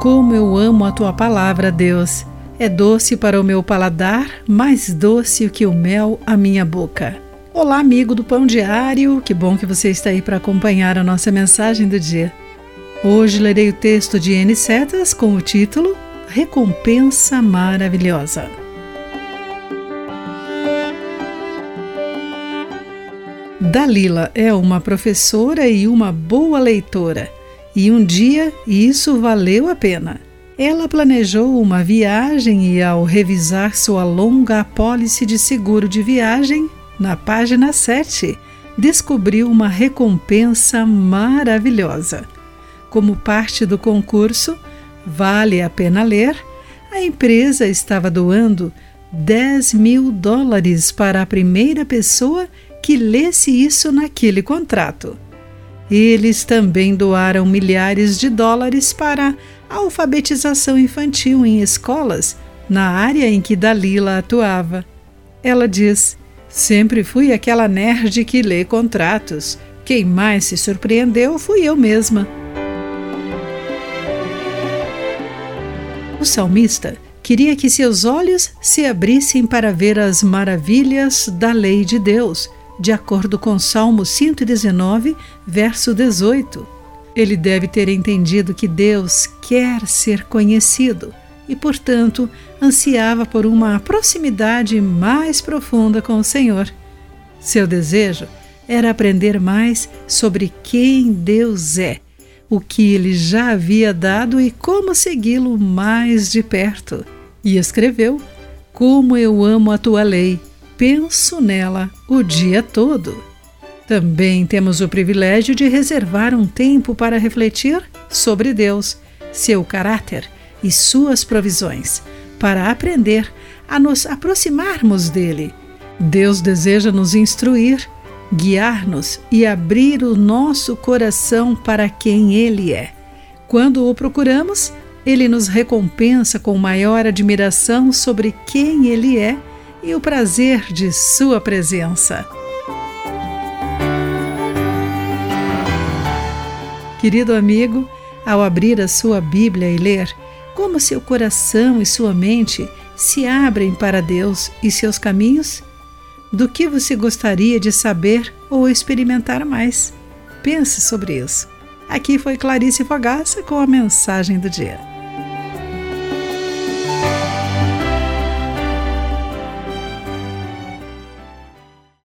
Como eu amo a tua palavra, Deus. É doce para o meu paladar, mais doce que o mel à minha boca. Olá, amigo do Pão Diário. Que bom que você está aí para acompanhar a nossa mensagem do dia. Hoje lerei o texto de N. Setas com o título Recompensa Maravilhosa. Dalila é uma professora e uma boa leitora e um dia isso valeu a pena. Ela planejou uma viagem e, ao revisar sua longa apólice de seguro de viagem, na página 7, descobriu uma recompensa maravilhosa. Como parte do concurso, vale a pena ler, a empresa estava doando 10 mil dólares para a primeira pessoa que lesse isso naquele contrato. Eles também doaram milhares de dólares para a alfabetização infantil em escolas na área em que Dalila atuava. Ela diz: Sempre fui aquela nerd que lê contratos. Quem mais se surpreendeu fui eu mesma. O salmista queria que seus olhos se abrissem para ver as maravilhas da lei de Deus de acordo com Salmo 119, verso 18. Ele deve ter entendido que Deus quer ser conhecido e, portanto, ansiava por uma proximidade mais profunda com o Senhor. Seu desejo era aprender mais sobre quem Deus é, o que ele já havia dado e como segui-lo mais de perto. E escreveu: Como eu amo a tua lei! Penso nela o dia todo. Também temos o privilégio de reservar um tempo para refletir sobre Deus, seu caráter e suas provisões, para aprender a nos aproximarmos dele. Deus deseja nos instruir, guiar-nos e abrir o nosso coração para quem Ele é. Quando o procuramos, Ele nos recompensa com maior admiração sobre quem Ele é e o prazer de Sua presença. Querido amigo, ao abrir a sua Bíblia e ler, como seu coração e sua mente se abrem para Deus e seus caminhos? Do que você gostaria de saber ou experimentar mais? Pense sobre isso. Aqui foi Clarice Fogaça com a mensagem do dia.